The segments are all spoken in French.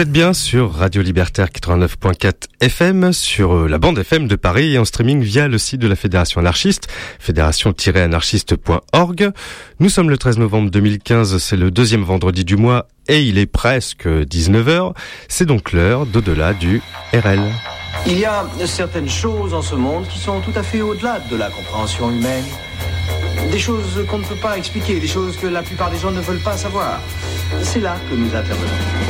Vous êtes bien sur Radio Libertaire 89.4 FM, sur euh, la bande FM de Paris et en streaming via le site de la Fédération anarchiste, fédération-anarchiste.org. Nous sommes le 13 novembre 2015, c'est le deuxième vendredi du mois et il est presque 19h. C'est donc l'heure d'au-delà du RL. Il y a certaines choses en ce monde qui sont tout à fait au-delà de la compréhension humaine. Des choses qu'on ne peut pas expliquer, des choses que la plupart des gens ne veulent pas savoir. C'est là que nous intervenons.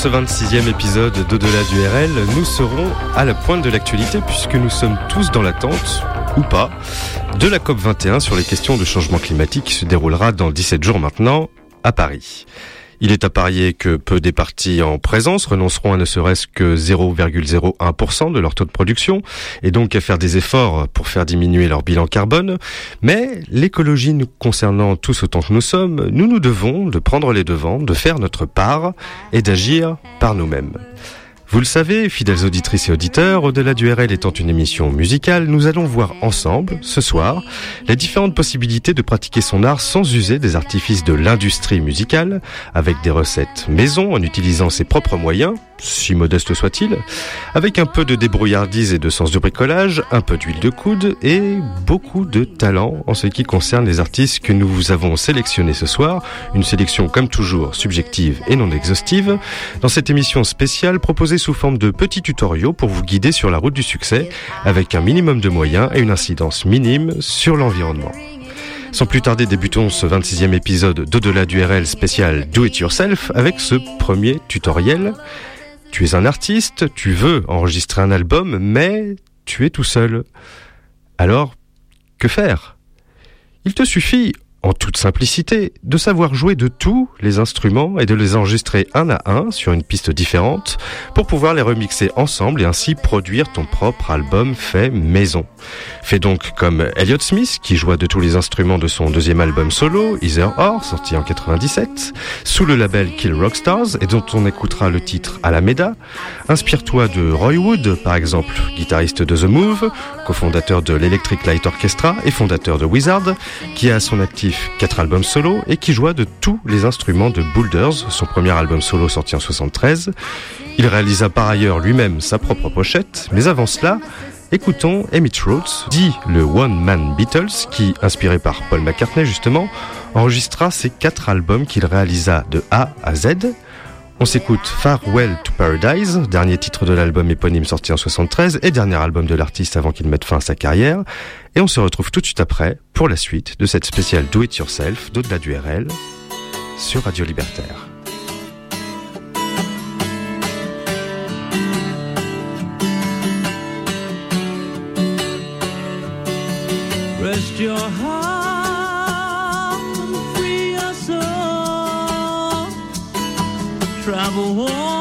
Ce 26e épisode d'Au-delà du RL, nous serons à la pointe de l'actualité puisque nous sommes tous dans l'attente, ou pas, de la COP21 sur les questions de changement climatique qui se déroulera dans 17 jours maintenant à Paris. Il est à parier que peu des partis en présence renonceront à ne serait-ce que 0,01% de leur taux de production et donc à faire des efforts pour faire diminuer leur bilan carbone. Mais l'écologie nous concernant tous autant que nous sommes, nous nous devons de prendre les devants, de faire notre part et d'agir par nous-mêmes. Vous le savez, fidèles auditrices et auditeurs, au-delà du RL étant une émission musicale, nous allons voir ensemble, ce soir, les différentes possibilités de pratiquer son art sans user des artifices de l'industrie musicale, avec des recettes maison en utilisant ses propres moyens, si modeste soit-il, avec un peu de débrouillardise et de sens de bricolage, un peu d'huile de coude et beaucoup de talent en ce qui concerne les artistes que nous vous avons sélectionnés ce soir. Une sélection comme toujours subjective et non exhaustive. Dans cette émission spéciale proposée sous forme de petits tutoriaux pour vous guider sur la route du succès avec un minimum de moyens et une incidence minime sur l'environnement. Sans plus tarder, débutons ce 26e épisode d'Au-delà du RL spécial Do It Yourself avec ce premier tutoriel. Tu es un artiste, tu veux enregistrer un album, mais tu es tout seul. Alors, que faire? Il te suffit en toute simplicité, de savoir jouer de tous les instruments et de les enregistrer un à un sur une piste différente pour pouvoir les remixer ensemble et ainsi produire ton propre album fait maison. Fais donc comme Elliott Smith qui joua de tous les instruments de son deuxième album solo, Either Or, sorti en 97, sous le label Kill Rockstars et dont on écoutera le titre Alameda. Inspire-toi de Roy Wood, par exemple, guitariste de The Move, cofondateur de l'Electric Light Orchestra et fondateur de Wizard, qui a son actif quatre albums solo et qui joua de tous les instruments de Boulders, son premier album solo sorti en 73. Il réalisa par ailleurs lui-même sa propre pochette, mais avant cela, écoutons Emmett Rhodes, dit le One Man Beatles, qui, inspiré par Paul McCartney justement, enregistra ses quatre albums qu'il réalisa de A à Z. On s'écoute Farewell to Paradise, dernier titre de l'album éponyme sorti en 73 et dernier album de l'artiste avant qu'il mette fin à sa carrière. Et on se retrouve tout de suite après pour la suite de cette spéciale Do It Yourself d'au-delà du RL sur Radio Libertaire. travel on.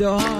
Door.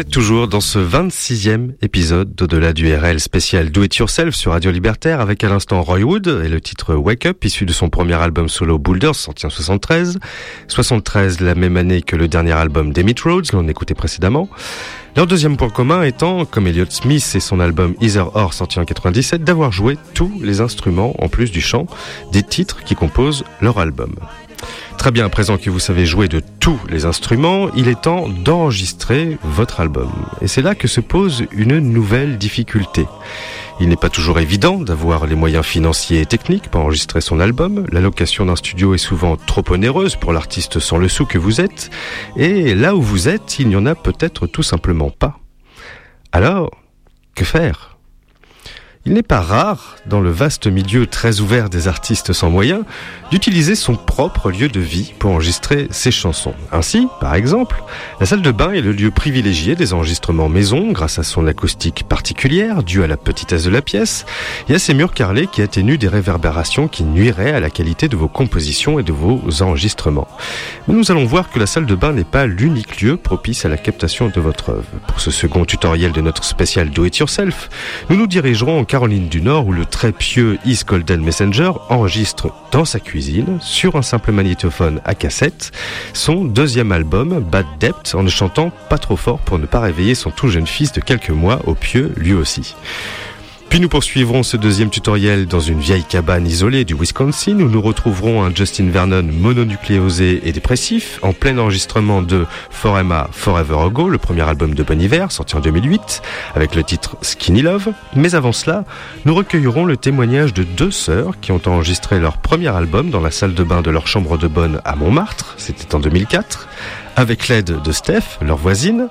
Êtes toujours dans ce 26e épisode d'Au-delà du RL spécial Do It Yourself sur Radio Libertaire avec à l'instant Roy Wood et le titre Wake Up issu de son premier album solo Boulders sorti en 73. 73 la même année que le dernier album d'Emmett Rhodes, l'on écoutait précédemment. Leur deuxième point commun étant, comme Elliott Smith et son album Either Or sorti en 97, d'avoir joué tous les instruments en plus du chant des titres qui composent leur album. Très bien, à présent que vous savez jouer de tous les instruments, il est temps d'enregistrer votre album. Et c'est là que se pose une nouvelle difficulté. Il n'est pas toujours évident d'avoir les moyens financiers et techniques pour enregistrer son album. La location d'un studio est souvent trop onéreuse pour l'artiste sans le sou que vous êtes. Et là où vous êtes, il n'y en a peut-être tout simplement pas. Alors, que faire? Il n'est pas rare, dans le vaste milieu très ouvert des artistes sans moyens, d'utiliser son propre lieu de vie pour enregistrer ses chansons. Ainsi, par exemple, la salle de bain est le lieu privilégié des enregistrements maison grâce à son acoustique particulière due à la petitesse de la pièce et à ses murs carrelés qui atténuent des réverbérations qui nuiraient à la qualité de vos compositions et de vos enregistrements. Mais nous allons voir que la salle de bain n'est pas l'unique lieu propice à la captation de votre œuvre. Pour ce second tutoriel de notre spécial Do It Yourself, nous nous dirigerons Caroline du Nord où le très pieux East Golden Messenger enregistre dans sa cuisine, sur un simple magnétophone à cassette, son deuxième album, Bad Debt, en ne chantant pas trop fort pour ne pas réveiller son tout jeune fils de quelques mois au pieux lui aussi. Puis nous poursuivrons ce deuxième tutoriel dans une vieille cabane isolée du Wisconsin où nous retrouverons un Justin Vernon mononucléosé et dépressif en plein enregistrement de For Emma Forever Ago, le premier album de Bon Hiver sorti en 2008 avec le titre Skinny Love. Mais avant cela, nous recueillerons le témoignage de deux sœurs qui ont enregistré leur premier album dans la salle de bain de leur chambre de bonne à Montmartre, c'était en 2004, avec l'aide de Steph, leur voisine.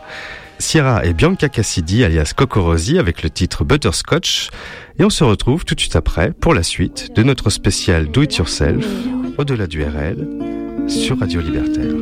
Sierra et Bianca Cassidy alias Cocorosi avec le titre Butterscotch et on se retrouve tout de suite après pour la suite de notre spécial Do It Yourself au-delà du RL sur Radio Libertaire.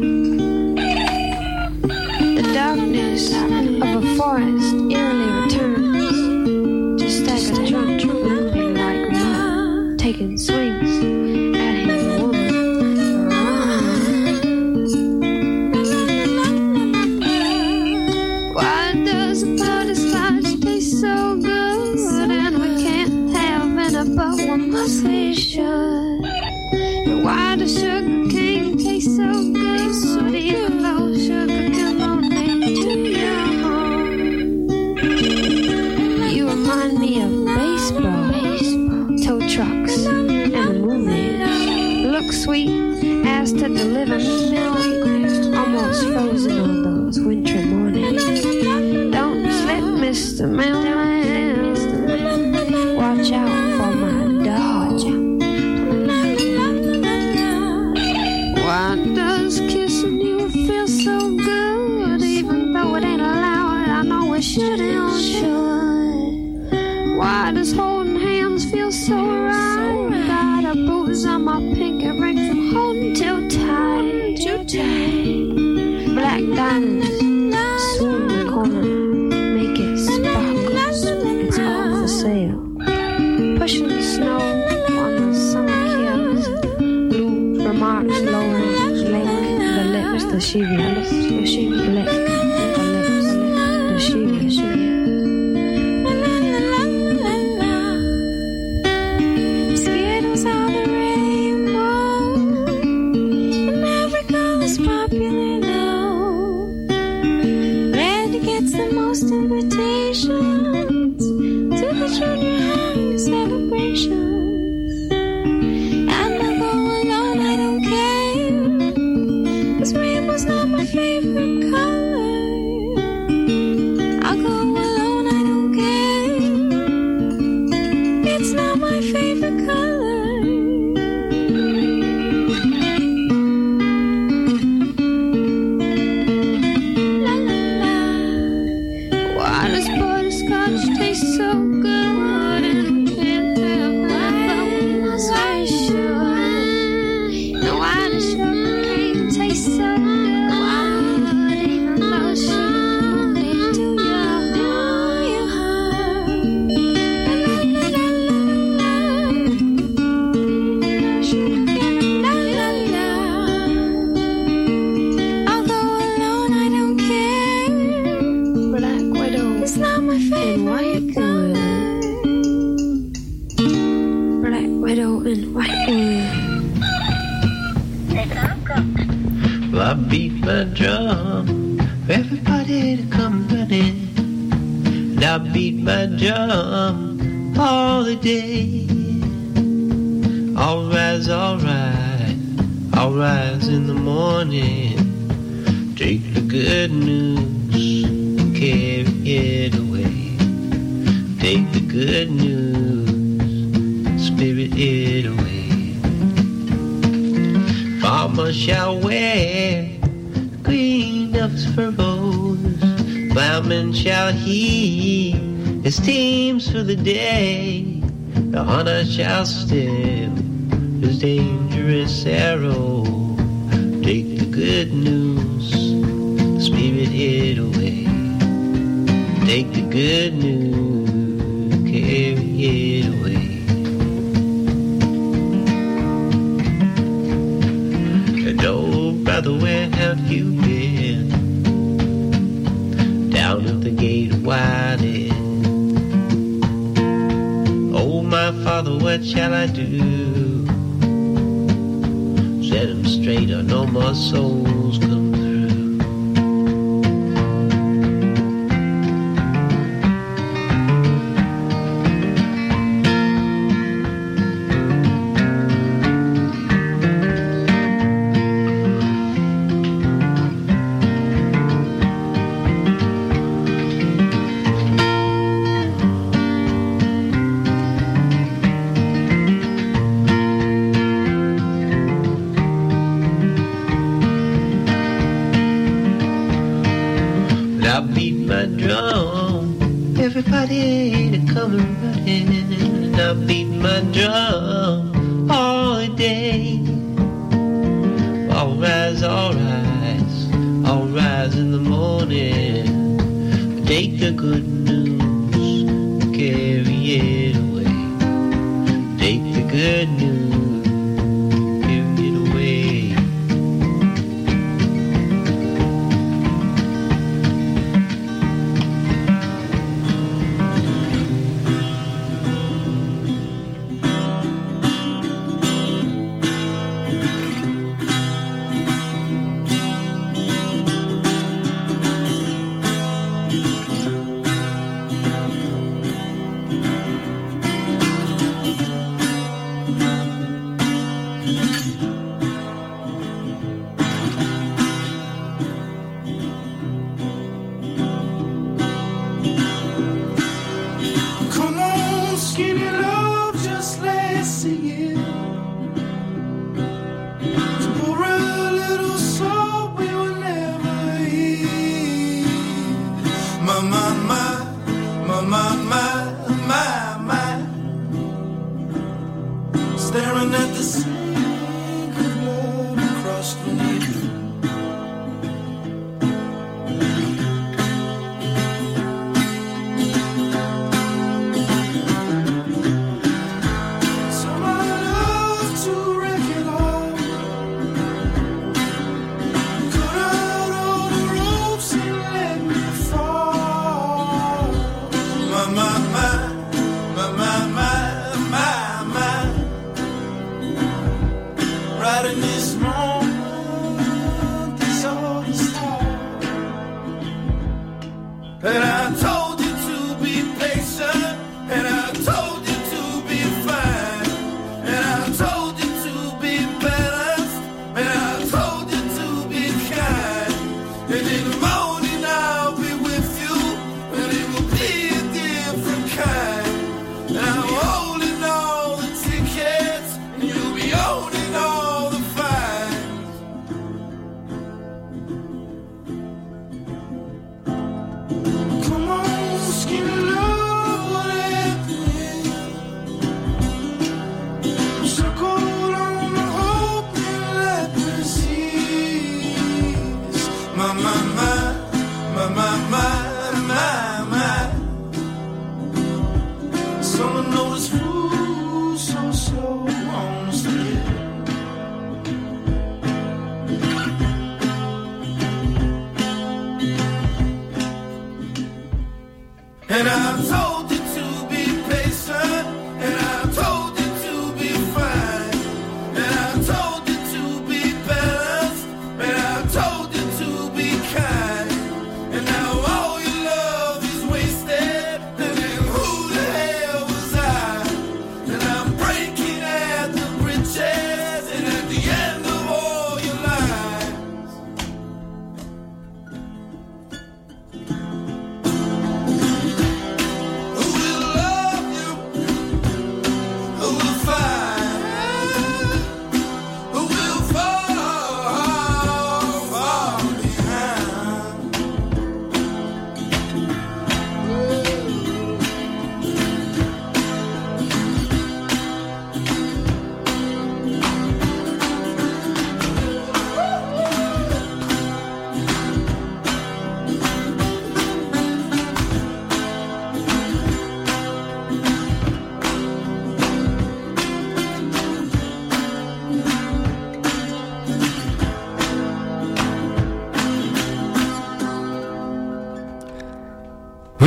Tow trucks, and the movies. Look sweet as to deliver milk, almost frozen on those wintry mornings. Don't slip, Mr. Mailman. Watch out for my dog. Why does kissing you feel so good? Even though it ain't allowed, I know it shouldn't. should. Why so right? Got a bruise on my pinky ring from holding too tight, too tight. Black diamonds, in the corner, make it sparkle. It's all for sale. Pushing the snow on the summer kiss. Blue remarks lowering, lick the lips, the she the she nostro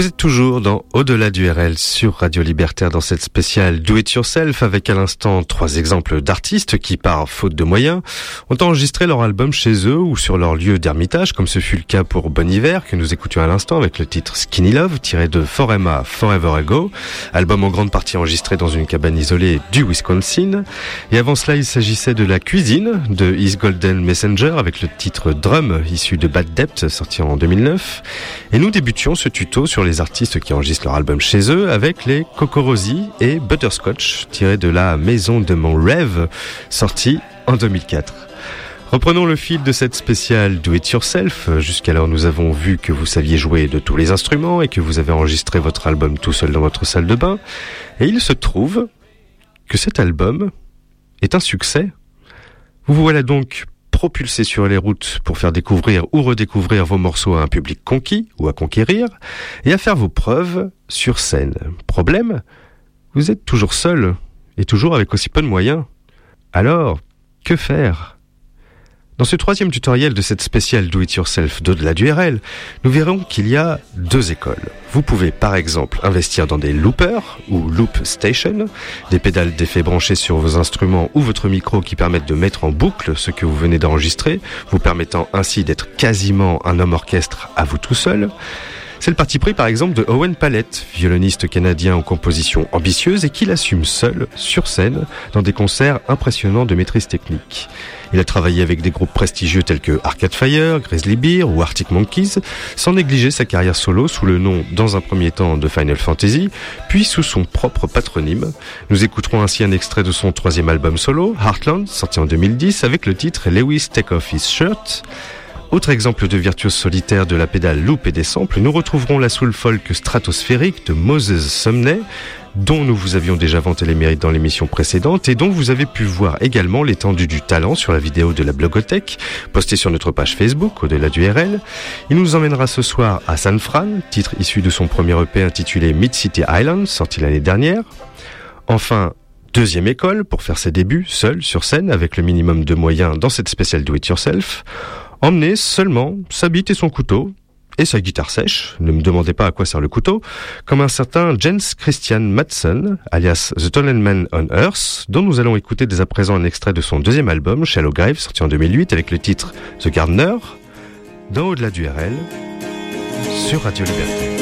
Вы toujours dans Au-delà du RL sur Radio Libertaire dans cette spéciale Do It Yourself avec à l'instant trois exemples d'artistes qui, par faute de moyens, ont enregistré leur album chez eux ou sur leur lieu d'ermitage, comme ce fut le cas pour Bon Hiver que nous écoutions à l'instant avec le titre Skinny Love tiré de Forema Forever Ago, album en grande partie enregistré dans une cabane isolée du Wisconsin. Et avant cela, il s'agissait de La Cuisine de Is Golden Messenger avec le titre Drum issu de Bad Debt sorti en 2009. Et nous débutions ce tuto sur les artistes artistes qui enregistrent leur album chez eux avec les Cocorosi et Butterscotch, tirés de la Maison de mon rêve, sorti en 2004. Reprenons le fil de cette spéciale Do It Yourself. Jusqu'alors, nous avons vu que vous saviez jouer de tous les instruments et que vous avez enregistré votre album tout seul dans votre salle de bain. Et il se trouve que cet album est un succès. Vous voilà donc propulsé sur les routes pour faire découvrir ou redécouvrir vos morceaux à un public conquis ou à conquérir et à faire vos preuves sur scène. Problème, vous êtes toujours seul et toujours avec aussi peu de moyens. Alors, que faire? Dans ce troisième tutoriel de cette spéciale Do It Yourself d'au-delà du nous verrons qu'il y a deux écoles. Vous pouvez par exemple investir dans des loopers ou loop station, des pédales d'effet branchées sur vos instruments ou votre micro qui permettent de mettre en boucle ce que vous venez d'enregistrer, vous permettant ainsi d'être quasiment un homme orchestre à vous tout seul. C'est le parti pris par exemple de Owen Palette, violoniste canadien aux compositions ambitieuses et qui l'assume seul, sur scène, dans des concerts impressionnants de maîtrise technique. Il a travaillé avec des groupes prestigieux tels que Arcade Fire, Grizzly Bear ou Arctic Monkeys, sans négliger sa carrière solo sous le nom, dans un premier temps, de Final Fantasy, puis sous son propre patronyme. Nous écouterons ainsi un extrait de son troisième album solo, Heartland, sorti en 2010, avec le titre Lewis Take Off His Shirt. Autre exemple de virtuose solitaire de la pédale loop et des samples, nous retrouverons la soul folk stratosphérique de Moses Sumney, dont nous vous avions déjà vanté les mérites dans l'émission précédente et dont vous avez pu voir également l'étendue du talent sur la vidéo de la blogothèque postée sur notre page Facebook au-delà du RL. Il nous emmènera ce soir à San Fran, titre issu de son premier EP intitulé Mid City Island, sorti l'année dernière. Enfin, Deuxième école pour faire ses débuts seul sur scène avec le minimum de moyens dans cette spéciale Do It Yourself. Emmener seulement sa bite et son couteau et sa guitare sèche, ne me demandez pas à quoi sert le couteau, comme un certain Jens Christian Madsen, alias The Tall Man on Earth, dont nous allons écouter dès à présent un extrait de son deuxième album, Shallow Grave, sorti en 2008 avec le titre The Gardener, dans Au-delà du RL, sur Radio Liberté.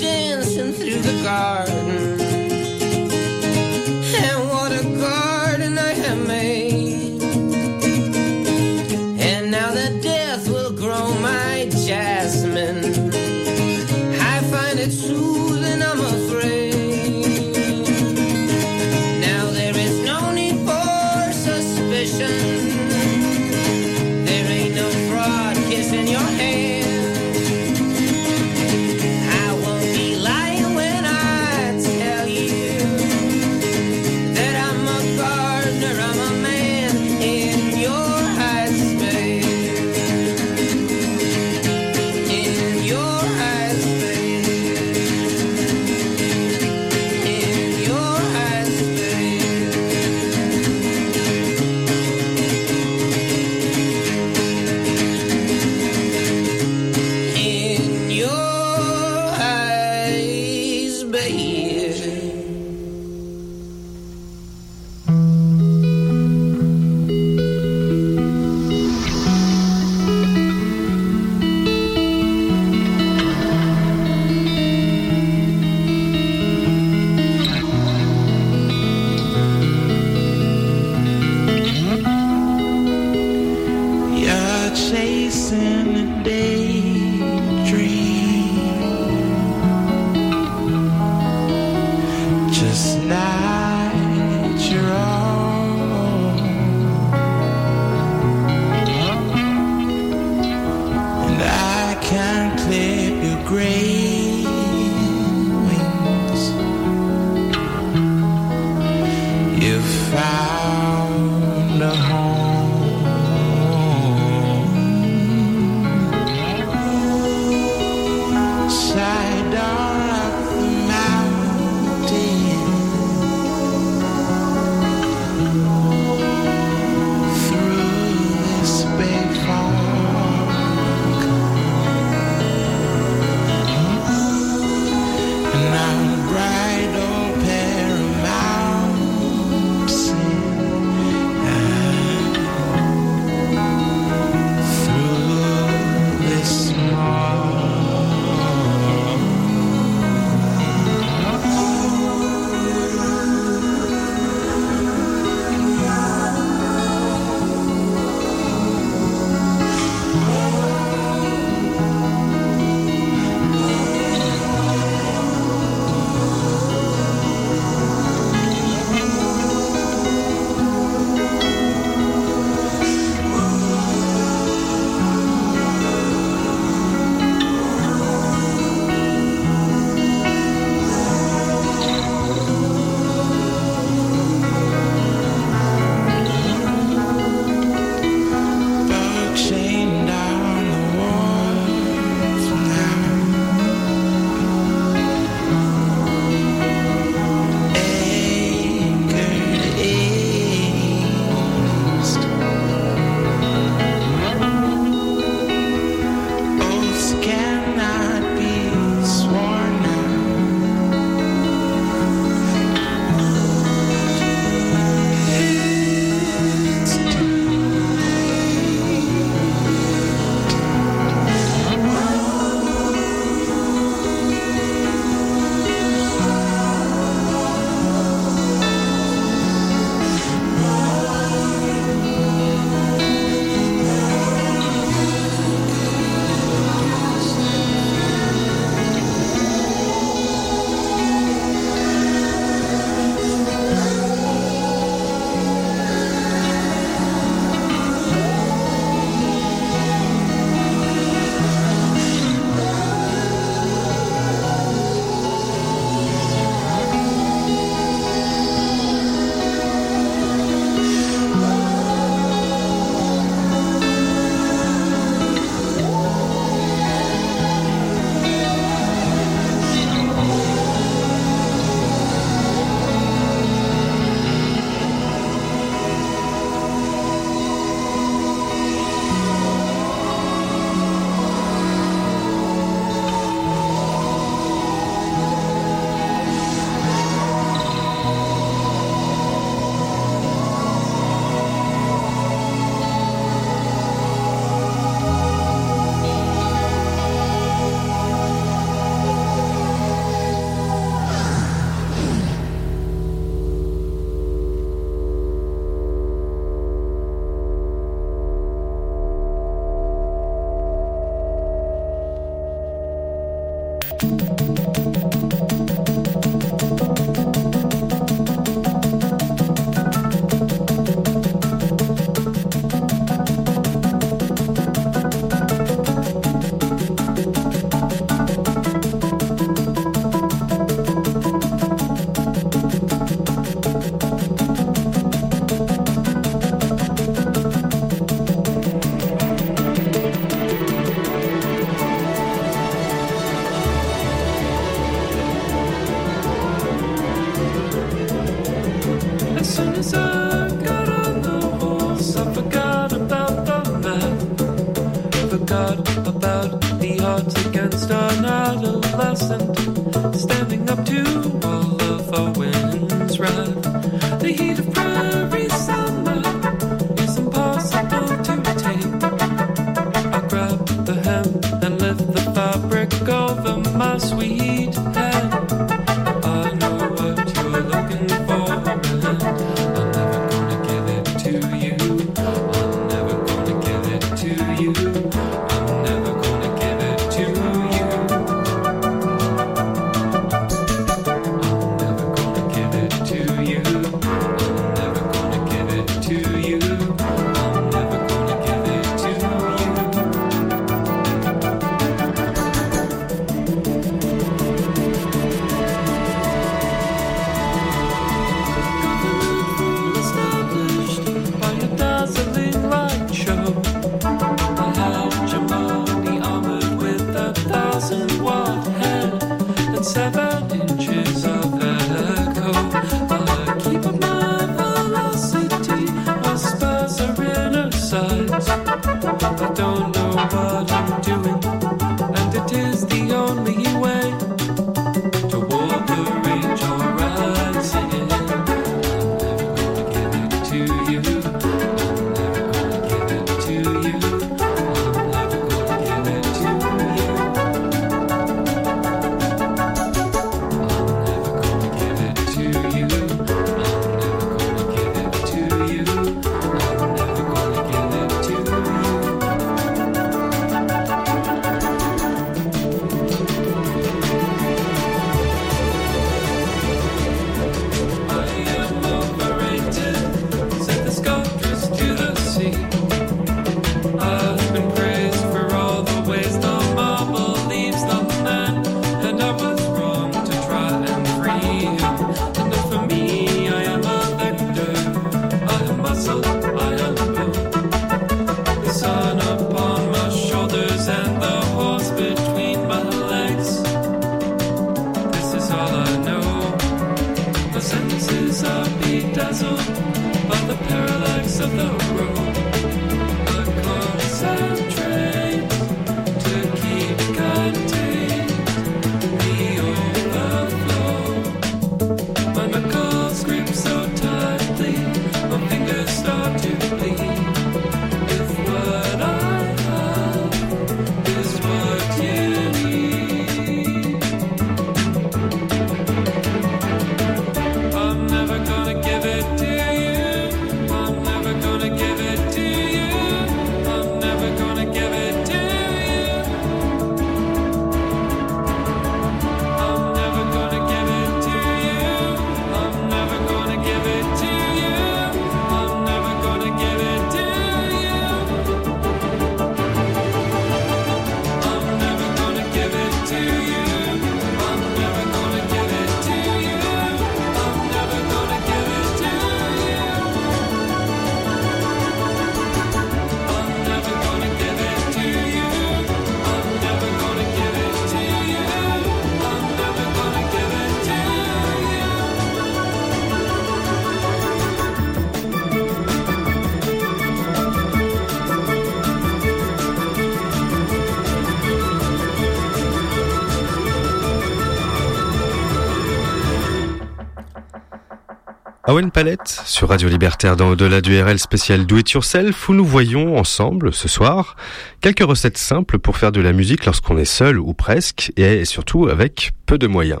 Owen Palette sur Radio Libertaire dans Au-delà du RL spécial Do It Yourself où nous voyons ensemble ce soir quelques recettes simples pour faire de la musique lorsqu'on est seul ou presque et surtout avec peu de moyens.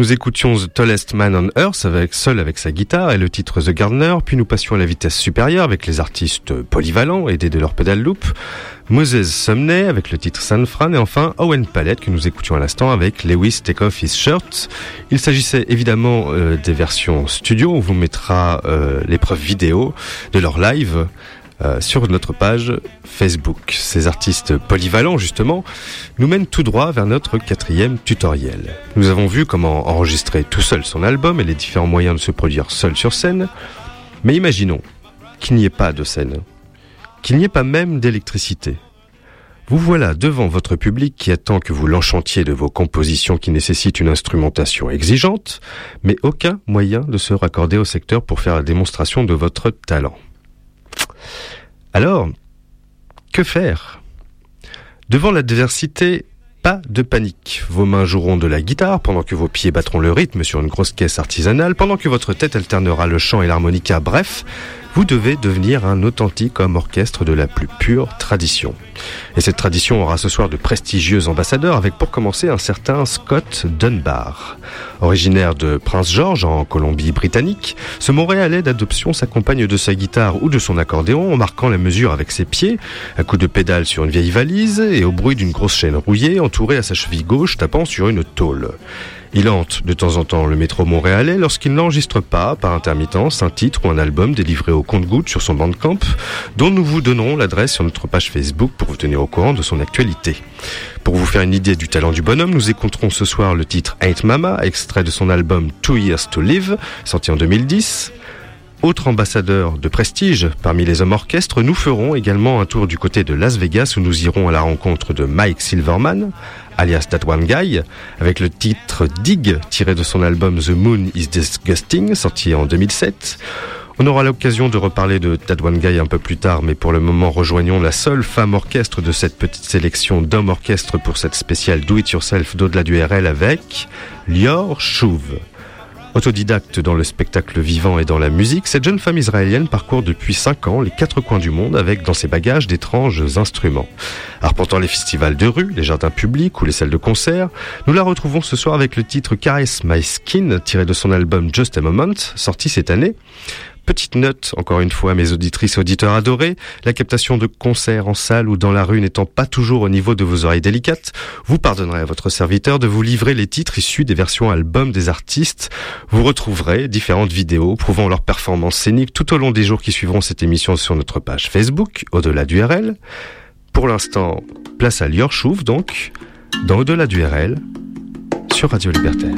Nous écoutions The Tallest Man on Earth avec seul avec sa guitare et le titre The Gardener, puis nous passions à la vitesse supérieure avec les artistes polyvalents aidés de leur pédale loop, Moses Sumney avec le titre San Fran et enfin Owen Palette que nous écoutions à l'instant avec Lewis Take Off His Shirt. Il s'agissait évidemment euh, des versions studio, on vous mettra euh, l'épreuve vidéo de leur live euh, sur notre page Facebook. Ces artistes polyvalents, justement, nous mènent tout droit vers notre quatrième tutoriel. Nous avons vu comment enregistrer tout seul son album et les différents moyens de se produire seul sur scène. Mais imaginons qu'il n'y ait pas de scène, qu'il n'y ait pas même d'électricité. Vous voilà devant votre public qui attend que vous l'enchantiez de vos compositions qui nécessitent une instrumentation exigeante, mais aucun moyen de se raccorder au secteur pour faire la démonstration de votre talent. Alors, que faire? Devant l'adversité, pas de panique. Vos mains joueront de la guitare pendant que vos pieds battront le rythme sur une grosse caisse artisanale, pendant que votre tête alternera le chant et l'harmonica. Bref, vous devez devenir un authentique homme orchestre de la plus pure tradition. Et cette tradition aura ce soir de prestigieux ambassadeurs avec pour commencer un certain Scott Dunbar. Originaire de Prince George en Colombie-Britannique, ce Montréalais d'adoption s'accompagne de sa guitare ou de son accordéon en marquant la mesure avec ses pieds, un coup de pédale sur une vieille valise et au bruit d'une grosse chaîne rouillée entourée à sa cheville gauche tapant sur une tôle. Il hante de temps en temps le métro montréalais lorsqu'il n'enregistre pas, par intermittence, un titre ou un album délivré au compte-goutte sur son bandcamp, dont nous vous donnerons l'adresse sur notre page Facebook pour vous tenir au courant de son actualité. Pour vous faire une idée du talent du bonhomme, nous écouterons ce soir le titre Ain't Mama, extrait de son album Two Years to Live, sorti en 2010. Autre ambassadeur de prestige parmi les hommes orchestres, nous ferons également un tour du côté de Las Vegas où nous irons à la rencontre de Mike Silverman, alias That Guy, avec le titre Dig tiré de son album The Moon is Disgusting, sorti en 2007. On aura l'occasion de reparler de That One Guy un peu plus tard, mais pour le moment rejoignons la seule femme orchestre de cette petite sélection d'hommes orchestres pour cette spéciale Do It Yourself d'au-delà du RL avec Lior Chouve. Autodidacte dans le spectacle vivant et dans la musique, cette jeune femme israélienne parcourt depuis 5 ans les quatre coins du monde avec dans ses bagages d'étranges instruments. Arpentant les festivals de rue, les jardins publics ou les salles de concert, nous la retrouvons ce soir avec le titre Caress My Skin tiré de son album Just a Moment, sorti cette année. Petite note, encore une fois, mes auditrices et auditeurs adorés, la captation de concerts en salle ou dans la rue n'étant pas toujours au niveau de vos oreilles délicates, vous pardonnerez à votre serviteur de vous livrer les titres issus des versions albums des artistes. Vous retrouverez différentes vidéos prouvant leur performance scénique tout au long des jours qui suivront cette émission sur notre page Facebook, au-delà du RL. Pour l'instant, place à Lior Chouve, donc, dans Au-delà du RL, sur Radio Libertaire.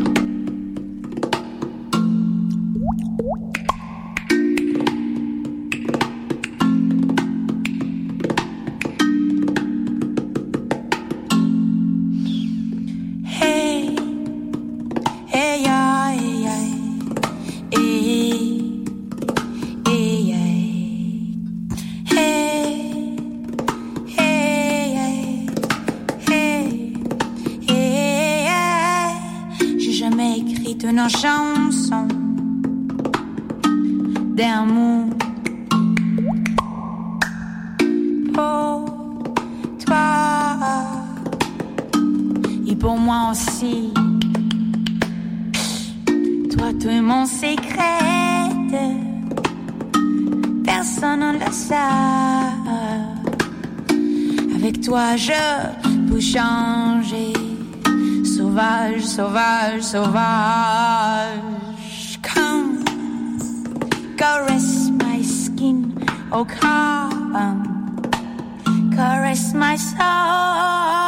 Une chanson d'amour pour toi et pour moi aussi. Toi, tu es mon secret. Personne ne le sait. Avec toi, je peux changer. Sauvage, sauvage, sauvage. Come, caress my skin. Oh, come, caress my soul.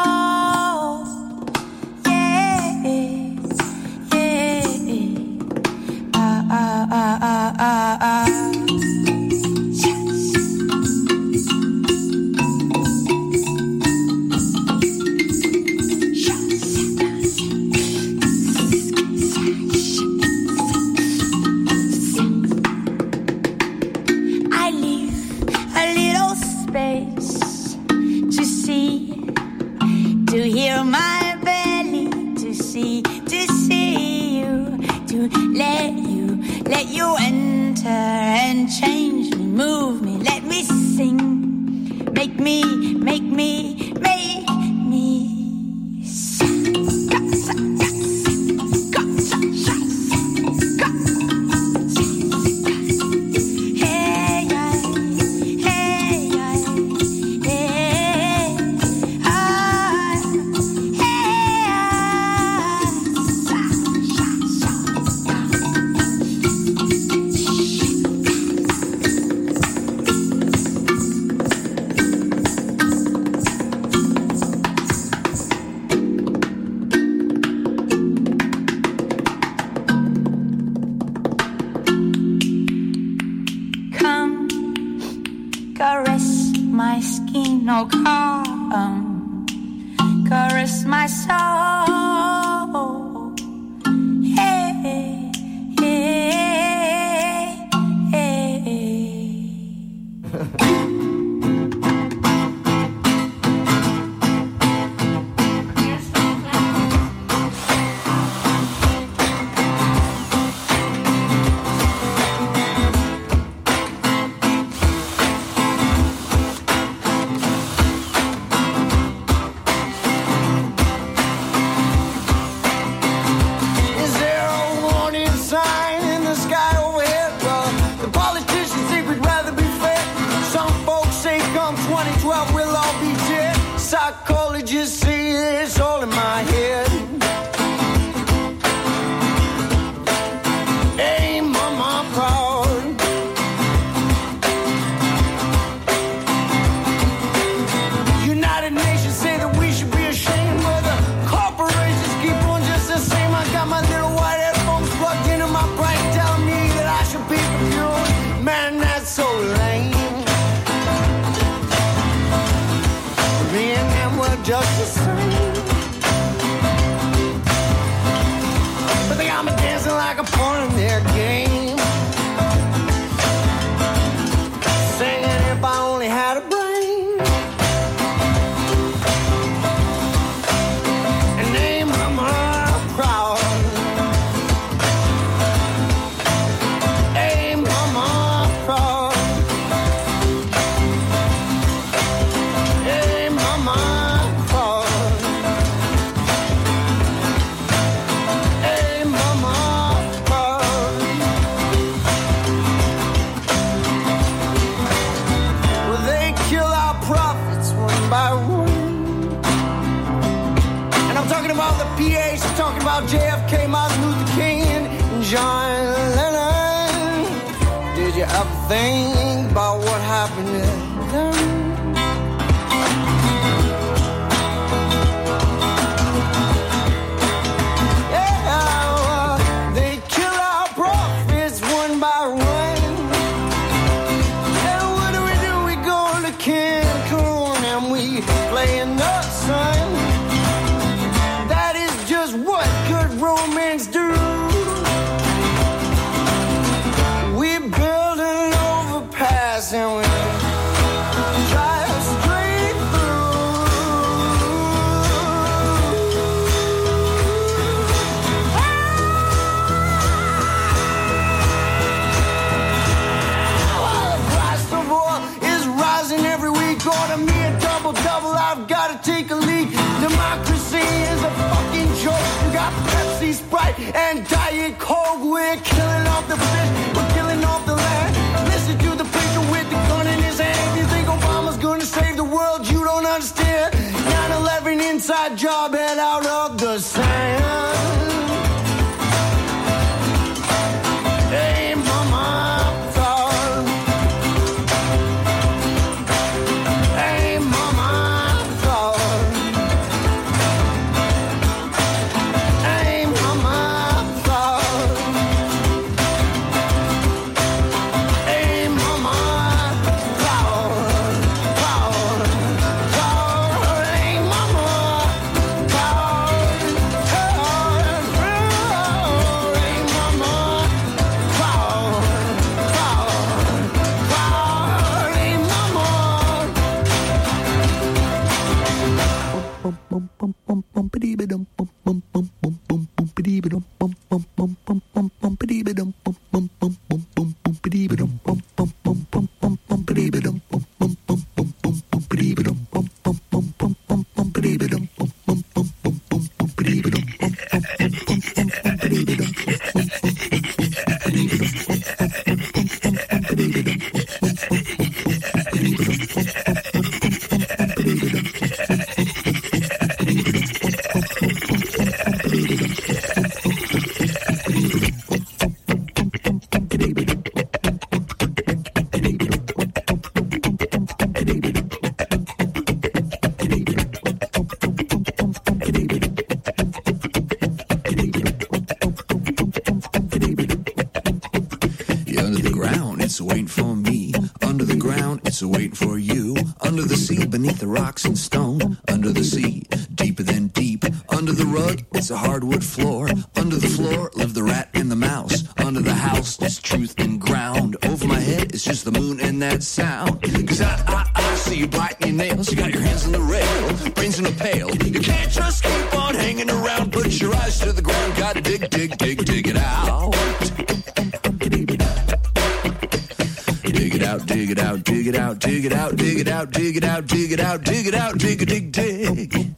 dig it out, dig it out, dig it out, dig it out, dig it out, dig it out, dig it out, dig it out, dig it, dig, dig.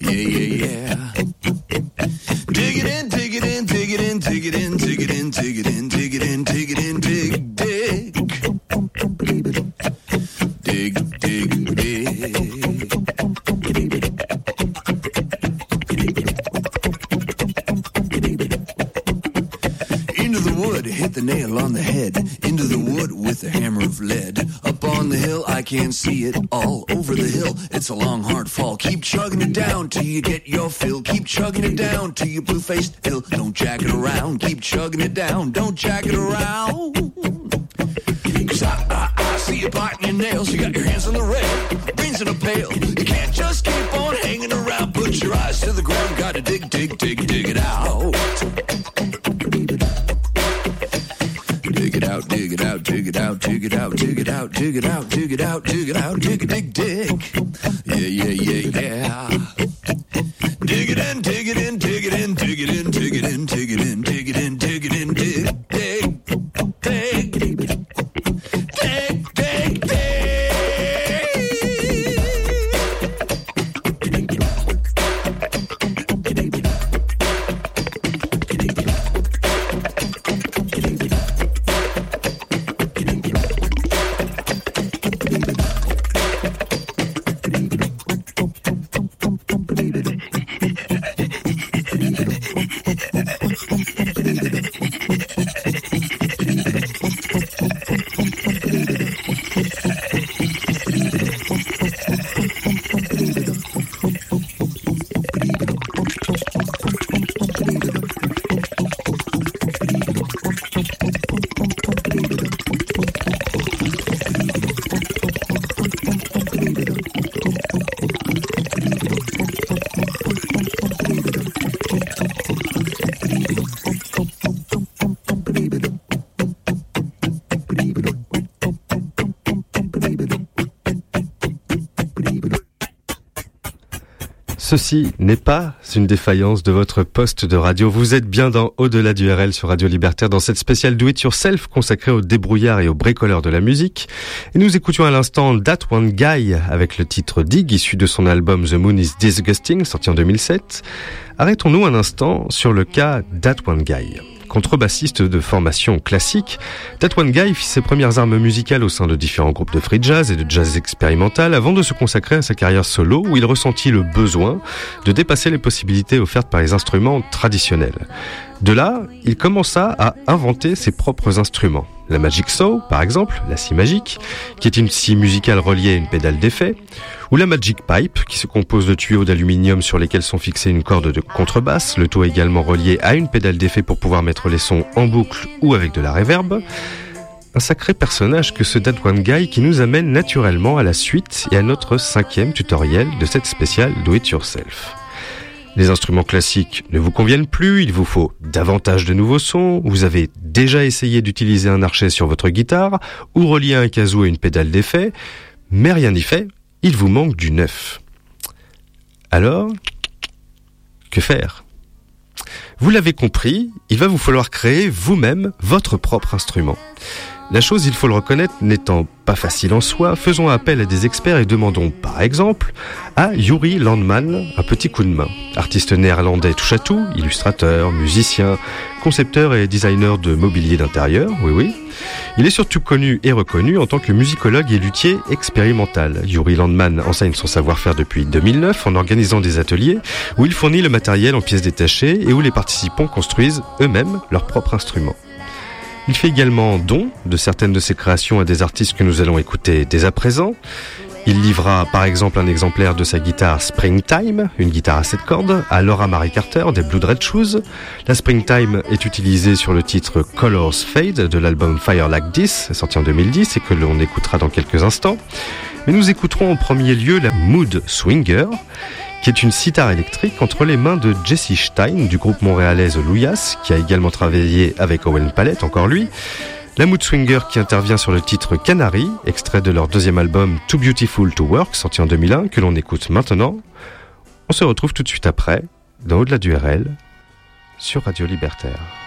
Yeah, yeah, yeah. Faced Ceci n'est pas une défaillance de votre poste de radio. Vous êtes bien dans Au-delà du RL sur Radio Libertaire dans cette spéciale Do It Yourself consacrée aux débrouillards et aux bricoleurs de la musique. Et nous écoutions à l'instant That One Guy avec le titre Dig issu de son album The Moon is Disgusting sorti en 2007. Arrêtons-nous un instant sur le cas That One Guy. Contrebassiste de formation classique, One Guy fit ses premières armes musicales au sein de différents groupes de free jazz et de jazz expérimental avant de se consacrer à sa carrière solo où il ressentit le besoin de dépasser les possibilités offertes par les instruments traditionnels. De là, il commença à inventer ses propres instruments. La Magic Saw, par exemple, la scie magique, qui est une scie musicale reliée à une pédale d'effet, ou la Magic Pipe, qui se compose de tuyaux d'aluminium sur lesquels sont fixées une corde de contrebasse, le tout également relié à une pédale d'effet pour pouvoir mettre les sons en boucle ou avec de la reverb. Un sacré personnage que ce One Guy qui nous amène naturellement à la suite et à notre cinquième tutoriel de cette spéciale Do It Yourself. Les instruments classiques ne vous conviennent plus, il vous faut davantage de nouveaux sons, vous avez déjà essayé d'utiliser un archet sur votre guitare ou relier un kazoo à une pédale d'effet, mais rien n'y fait, il vous manque du neuf. Alors, que faire? Vous l'avez compris, il va vous falloir créer vous-même votre propre instrument. La chose, il faut le reconnaître, n'étant pas facile en soi, faisons appel à des experts et demandons par exemple à Yuri Landman un petit coup de main. Artiste néerlandais touche à tout, illustrateur, musicien, concepteur et designer de mobilier d'intérieur, oui oui. Il est surtout connu et reconnu en tant que musicologue et luthier expérimental. Yuri Landman enseigne son savoir-faire depuis 2009 en organisant des ateliers où il fournit le matériel en pièces détachées et où les participants construisent eux-mêmes leurs propres instruments. Il fait également don de certaines de ses créations à des artistes que nous allons écouter dès à présent. Il livra par exemple un exemplaire de sa guitare Springtime, une guitare à 7 cordes, à Laura Marie Carter des Blue Red Shoes. La Springtime est utilisée sur le titre Colors Fade de l'album Fire Like This, sorti en 2010 et que l'on écoutera dans quelques instants. Mais nous écouterons en premier lieu la Mood Swinger, qui est une sitar électrique entre les mains de Jesse Stein du groupe montréalais The qui a également travaillé avec Owen Palette, encore lui. La Mood Swinger qui intervient sur le titre Canary, extrait de leur deuxième album Too Beautiful to Work, sorti en 2001, que l'on écoute maintenant. On se retrouve tout de suite après, dans Au-delà du RL, sur Radio Libertaire.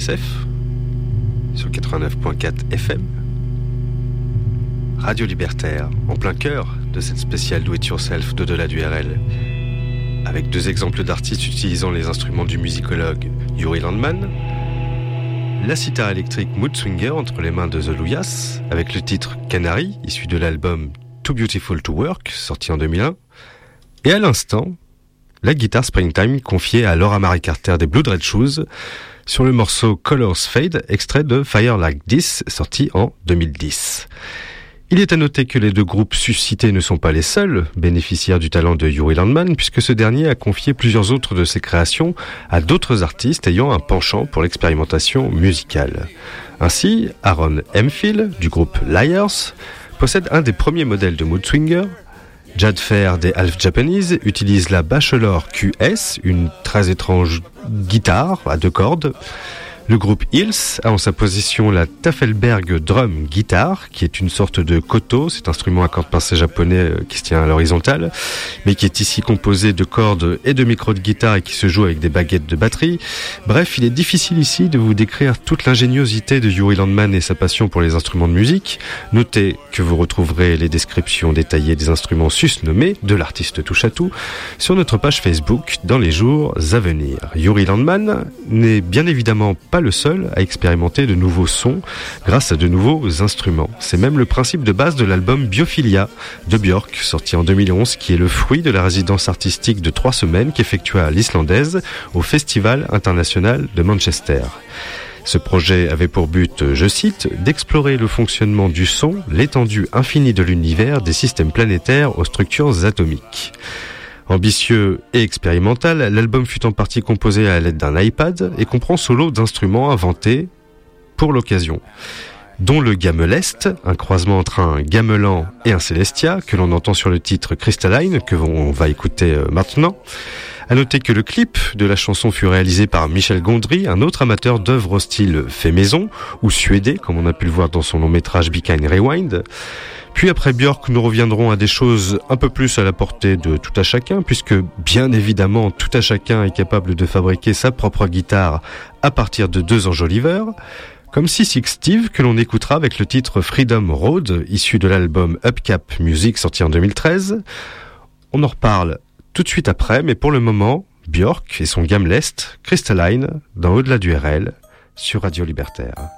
Sur 89.4 FM. Radio Libertaire, en plein cœur de cette spéciale Do It Yourself d'au-delà du RL, avec deux exemples d'artistes utilisant les instruments du musicologue Yuri Landman, la sitar électrique Mood Swinger entre les mains de The Louyas, avec le titre Canary, issu de l'album Too Beautiful to Work, sorti en 2001, et à l'instant, la guitare Springtime confiée à Laura Marie Carter des Blue Red Shoes sur le morceau Colors Fade, extrait de Fire Like This, sorti en 2010. Il est à noter que les deux groupes suscités ne sont pas les seuls bénéficiaires du talent de Yuri Landman, puisque ce dernier a confié plusieurs autres de ses créations à d'autres artistes ayant un penchant pour l'expérimentation musicale. Ainsi, Aaron Hemphill, du groupe Liars, possède un des premiers modèles de Mood Swinger. Jad Fair des Half Japanese utilise la Bachelor QS, une très étrange guitare à deux cordes. Le groupe Hills a en sa position la Tafelberg Drum Guitar, qui est une sorte de koto, cet instrument à cordes pincées japonais euh, qui se tient à l'horizontale, mais qui est ici composé de cordes et de micros de guitare et qui se joue avec des baguettes de batterie. Bref, il est difficile ici de vous décrire toute l'ingéniosité de Yuri Landman et sa passion pour les instruments de musique. Notez que vous retrouverez les descriptions détaillées des instruments susnommés de l'artiste touche à tout sur notre page Facebook dans les jours à venir. Yuri Landman n'est bien évidemment pas le seul à expérimenter de nouveaux sons grâce à de nouveaux instruments. C'est même le principe de base de l'album Biophilia de Björk, sorti en 2011, qui est le fruit de la résidence artistique de trois semaines qu'effectua l'islandaise au Festival international de Manchester. Ce projet avait pour but, je cite, d'explorer le fonctionnement du son, l'étendue infinie de l'univers, des systèmes planétaires aux structures atomiques. Ambitieux et expérimental, l'album fut en partie composé à l'aide d'un iPad et comprend solo d'instruments inventés pour l'occasion dont le gamelest, un croisement entre un gamelan et un célestia, que l'on entend sur le titre Crystalline, que l'on va écouter euh, maintenant. À noter que le clip de la chanson fut réalisé par Michel Gondry, un autre amateur d'œuvres au style fait maison, ou suédé, comme on a pu le voir dans son long métrage Be Kind Rewind. Puis après Björk, nous reviendrons à des choses un peu plus à la portée de tout à chacun, puisque bien évidemment, tout à chacun est capable de fabriquer sa propre guitare à partir de deux enjoliveurs. Comme si Six Steve, que l'on écoutera avec le titre Freedom Road, issu de l'album Upcap Music sorti en 2013. On en reparle tout de suite après, mais pour le moment, Björk et son Gamlest, Crystalline, dans Au-delà du RL, sur Radio Libertaire.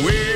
away.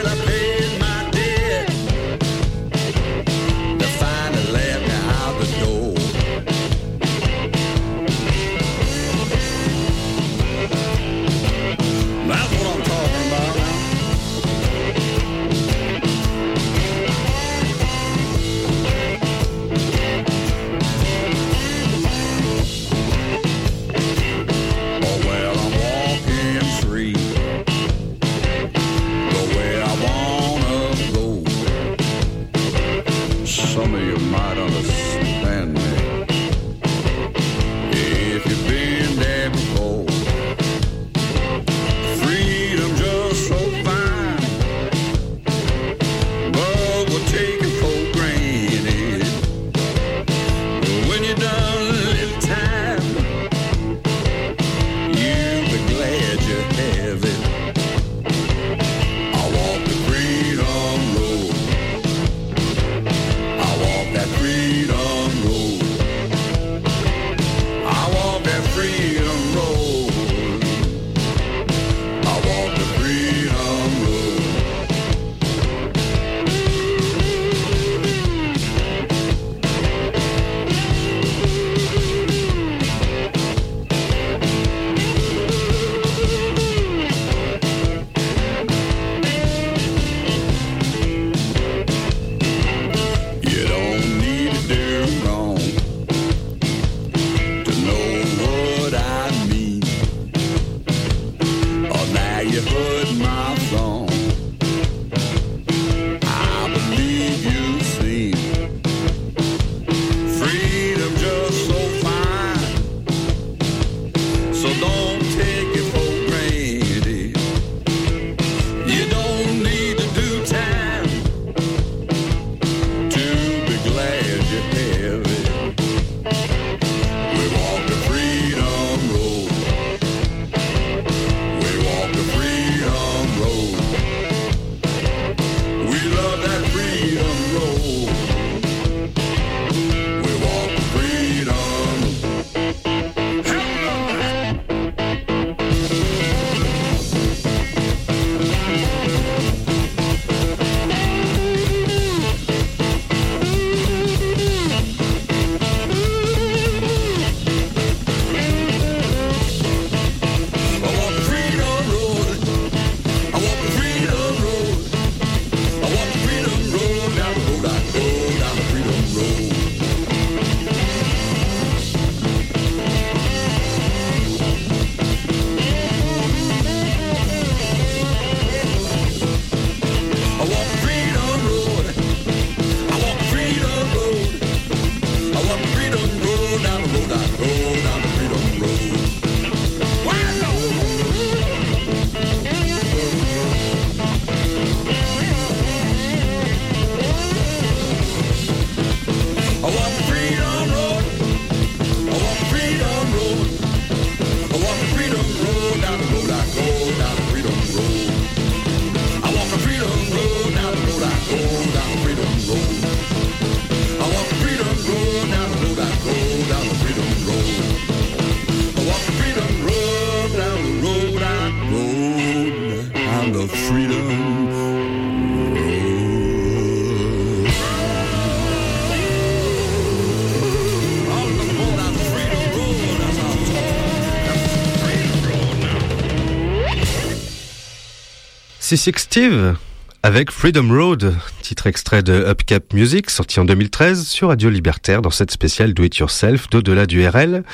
C6 Steve avec Freedom Road, titre extrait de Upcap Music, sorti en 2013 sur Radio Libertaire dans cette spéciale Do It Yourself d'au-delà du RL.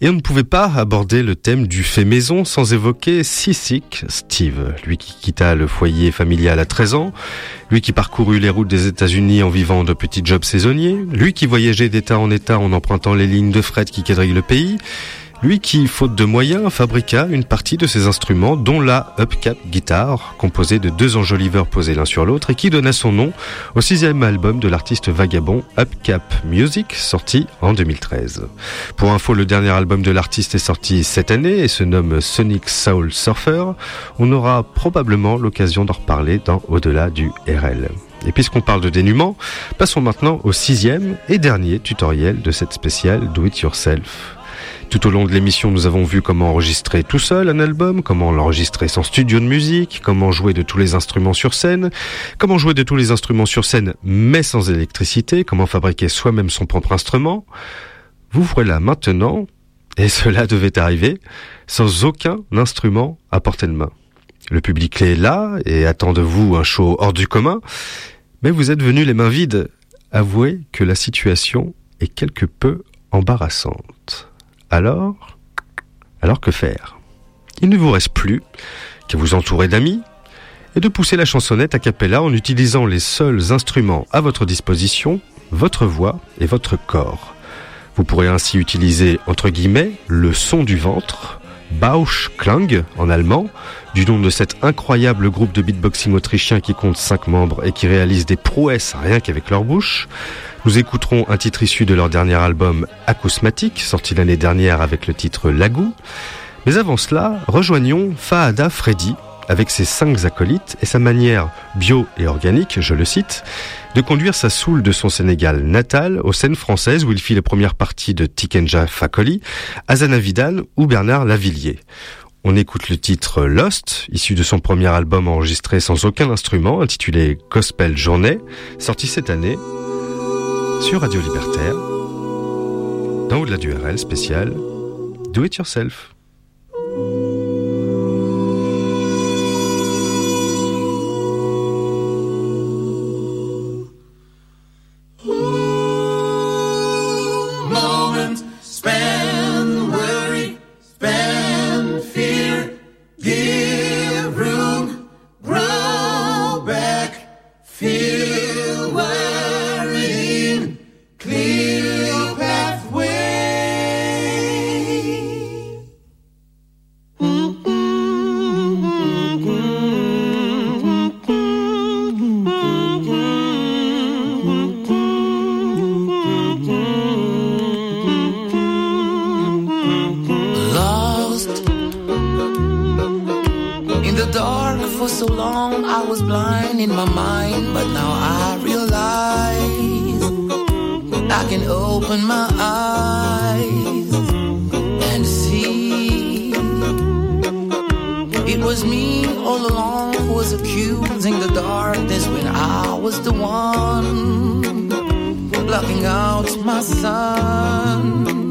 Et on ne pouvait pas aborder le thème du fait maison sans évoquer Sissik Steve, lui qui quitta le foyer familial à 13 ans, lui qui parcourut les routes des États-Unis en vivant de petits jobs saisonniers, lui qui voyageait d'état en état en empruntant les lignes de fret qui quadrillent le pays, lui qui, faute de moyens, fabriqua une partie de ses instruments, dont la Upcap Guitar, composée de deux enjoliveurs posés l'un sur l'autre, et qui donna son nom au sixième album de l'artiste vagabond Upcap Music, sorti en 2013. Pour info, le dernier album de l'artiste est sorti cette année et se nomme Sonic Soul Surfer. On aura probablement l'occasion d'en reparler dans Au-delà du RL. Et puisqu'on parle de dénuement, passons maintenant au sixième et dernier tutoriel de cette spéciale Do It Yourself. Tout au long de l'émission, nous avons vu comment enregistrer tout seul un album, comment l'enregistrer sans studio de musique, comment jouer de tous les instruments sur scène, comment jouer de tous les instruments sur scène mais sans électricité, comment fabriquer soi-même son propre instrument. Vous voilà maintenant, et cela devait arriver, sans aucun instrument à portée de main. Le public est là et attend de vous un show hors du commun, mais vous êtes venus les mains vides. Avouez que la situation est quelque peu embarrassante. Alors, alors que faire? Il ne vous reste plus qu'à vous entourer d'amis et de pousser la chansonnette a cappella en utilisant les seuls instruments à votre disposition, votre voix et votre corps. Vous pourrez ainsi utiliser, entre guillemets, le son du ventre, Bauchklang en allemand, du nom de cet incroyable groupe de beatboxing autrichien qui compte 5 membres et qui réalise des prouesses rien qu'avec leur bouche. Nous écouterons un titre issu de leur dernier album Acousmatic, sorti l'année dernière avec le titre Lagou. Mais avant cela, rejoignons Fahada Freddy avec ses cinq acolytes et sa manière bio et organique, je le cite, de conduire sa soul de son Sénégal natal aux scènes françaises où il fit les premières parties de Tikenja Fakoli, Azana Vidal ou Bernard Lavillier. On écoute le titre Lost, issu de son premier album enregistré sans aucun instrument, intitulé Gospel Journée, sorti cette année sur Radio Libertaire, dans au-delà du RL spécial Do It Yourself. blind in my mind, but now I realize I can open my eyes and see it was me all along who was accusing the darkness when I was the one blocking out my sun.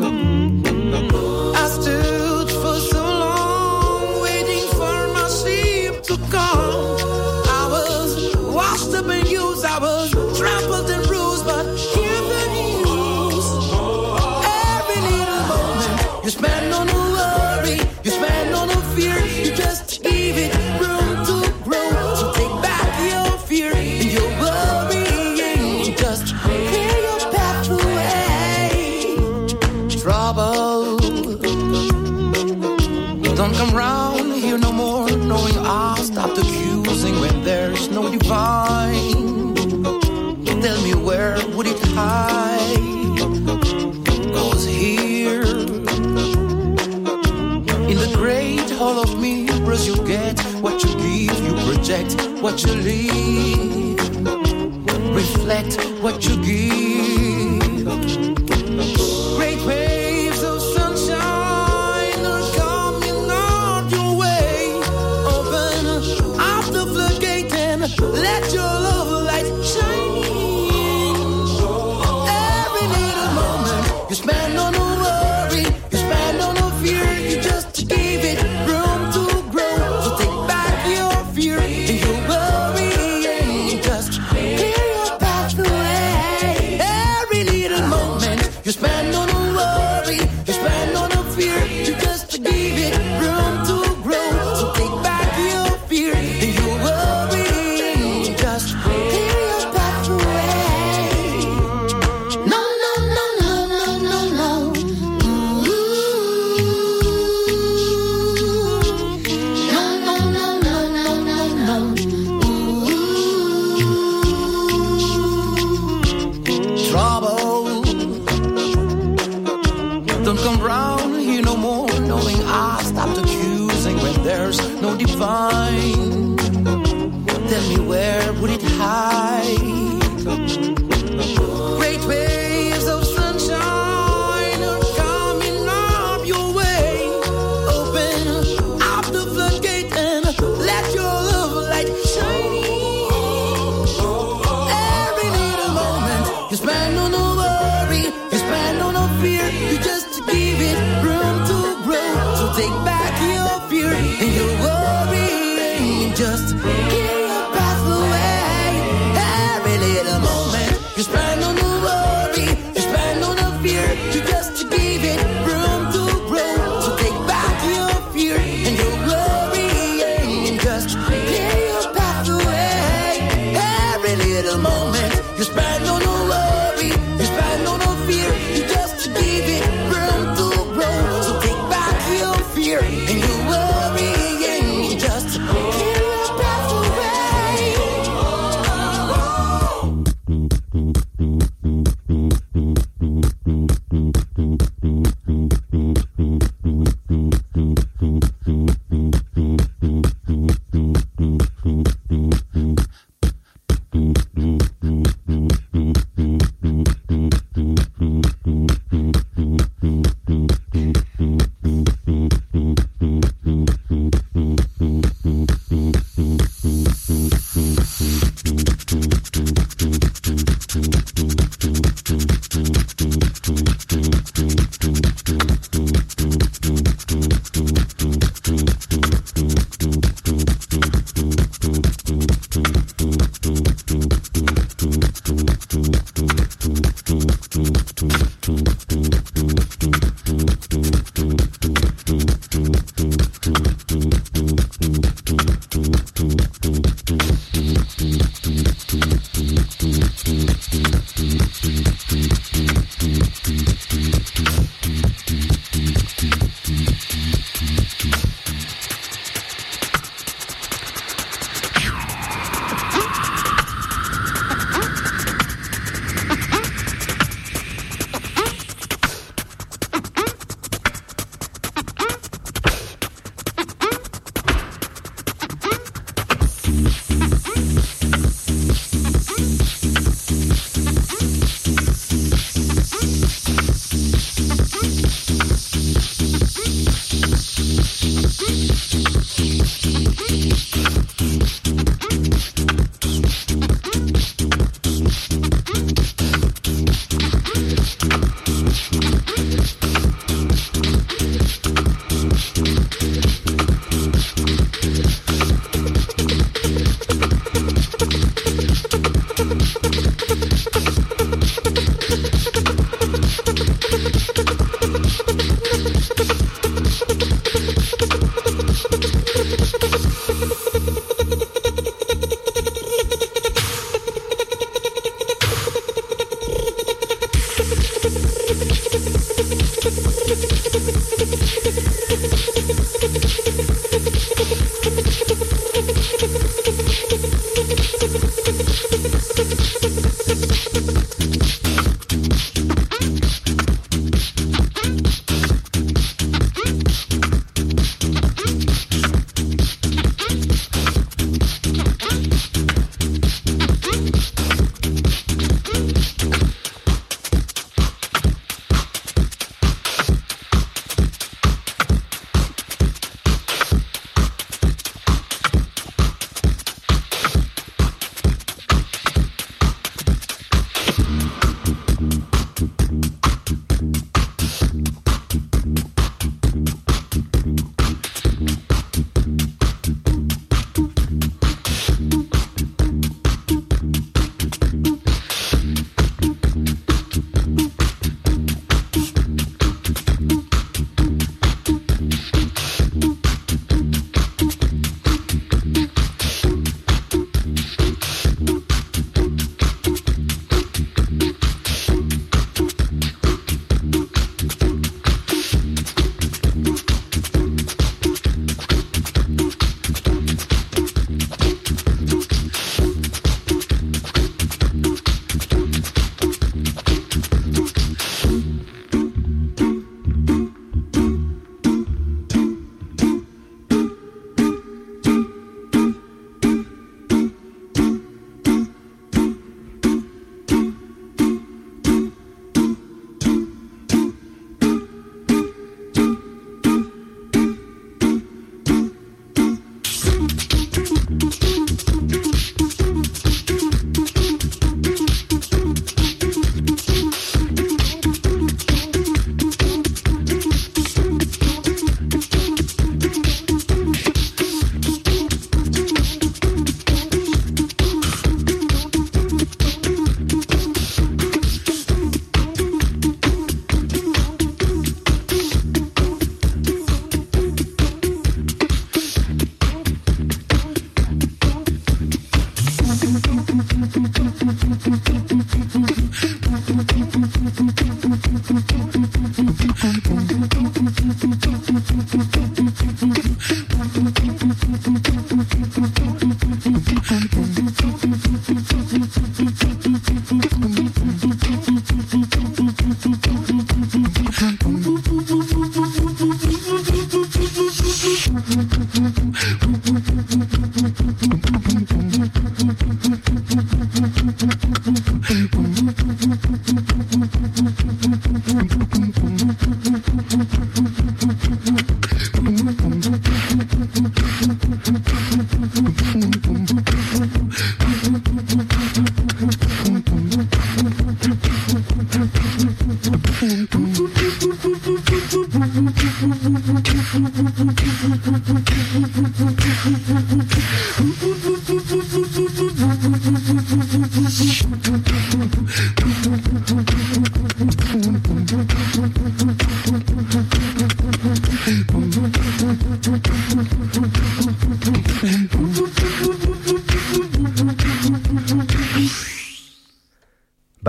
what you leave, reflect what you give.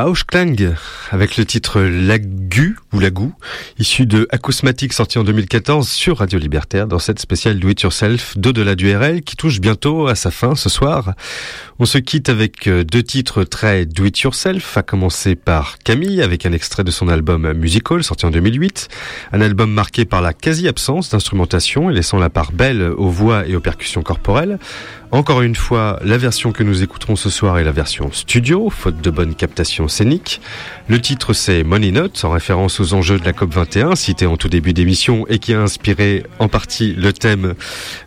Bauschklang avec le titre Lagu ou Lagou, issu de Acousmatic sorti en 2014 sur Radio Libertaire dans cette spéciale Do It Yourself d'au-delà du RL qui touche bientôt à sa fin ce soir. On se quitte avec euh, deux titres très Do It Yourself, à commencer par Camille avec un extrait de son album Musical sorti en 2008, un album marqué par la quasi-absence d'instrumentation et laissant la part belle aux voix et aux percussions corporelles. Encore une fois, la version que nous écouterons ce soir est la version studio, faute de bonne captation scénique. Le titre c'est Money Note, en référence aux enjeux de la COP21, cité en tout début d'émission et qui a inspiré en partie le thème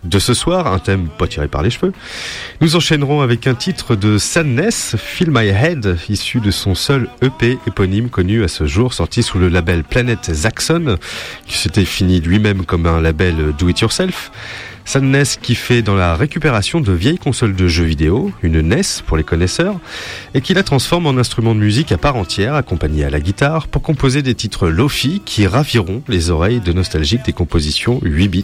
de ce soir, un thème pas tiré par les cheveux. Nous enchaînerons avec un titre de Sadness, Feel My Head, issu de son seul EP éponyme connu à ce jour, sorti sous le label Planet Zaxxon, qui s'était fini lui-même comme un label Do It Yourself. Sad NES qui fait dans la récupération de vieilles consoles de jeux vidéo, une NES pour les connaisseurs, et qui la transforme en instrument de musique à part entière, accompagné à la guitare, pour composer des titres lofi qui raviront les oreilles de nostalgiques des compositions 8 bits.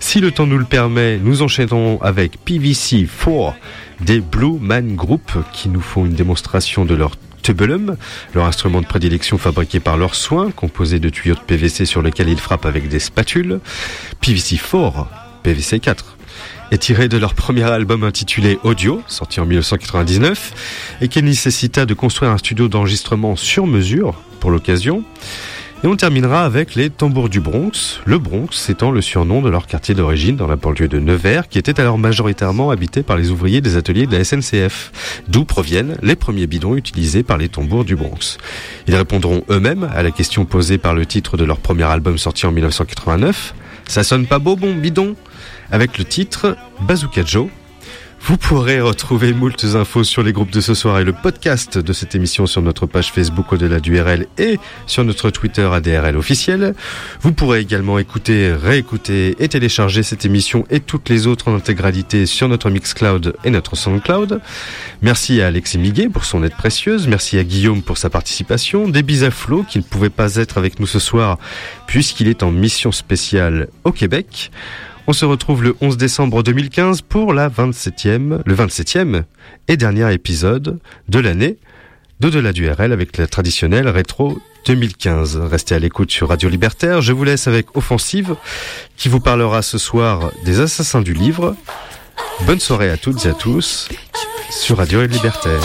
Si le temps nous le permet, nous enchaînerons avec PVC 4 des Blue Man Group qui nous font une démonstration de leur tubulum, leur instrument de prédilection fabriqué par leurs soins, composé de tuyaux de PVC sur lesquels ils frappent avec des spatules. PVC 4, PVC 4 est tiré de leur premier album intitulé Audio, sorti en 1999, et qui nécessita de construire un studio d'enregistrement sur mesure pour l'occasion. Et on terminera avec les Tambours du Bronx, le Bronx étant le surnom de leur quartier d'origine dans la banlieue de Nevers, qui était alors majoritairement habité par les ouvriers des ateliers de la SNCF, d'où proviennent les premiers bidons utilisés par les Tambours du Bronx. Ils répondront eux-mêmes à la question posée par le titre de leur premier album sorti en 1989. Ça sonne pas beau, bon bidon Avec le titre Bazooka Joe, vous pourrez retrouver moultes infos sur les groupes de ce soir et le podcast de cette émission sur notre page Facebook au-delà du RL et sur notre Twitter ADRL officiel. Vous pourrez également écouter, réécouter et télécharger cette émission et toutes les autres en intégralité sur notre Mixcloud et notre Soundcloud. Merci à Alexis Miguet pour son aide précieuse. Merci à Guillaume pour sa participation. Des bis à Flo qui ne pouvait pas être avec nous ce soir puisqu'il est en mission spéciale au Québec. On se retrouve le 11 décembre 2015 pour la 27e, le 27e et dernier épisode de l'année d'au-delà du RL avec la traditionnelle rétro 2015. Restez à l'écoute sur Radio Libertaire. Je vous laisse avec Offensive qui vous parlera ce soir des assassins du livre. Bonne soirée à toutes et à tous sur Radio Libertaire.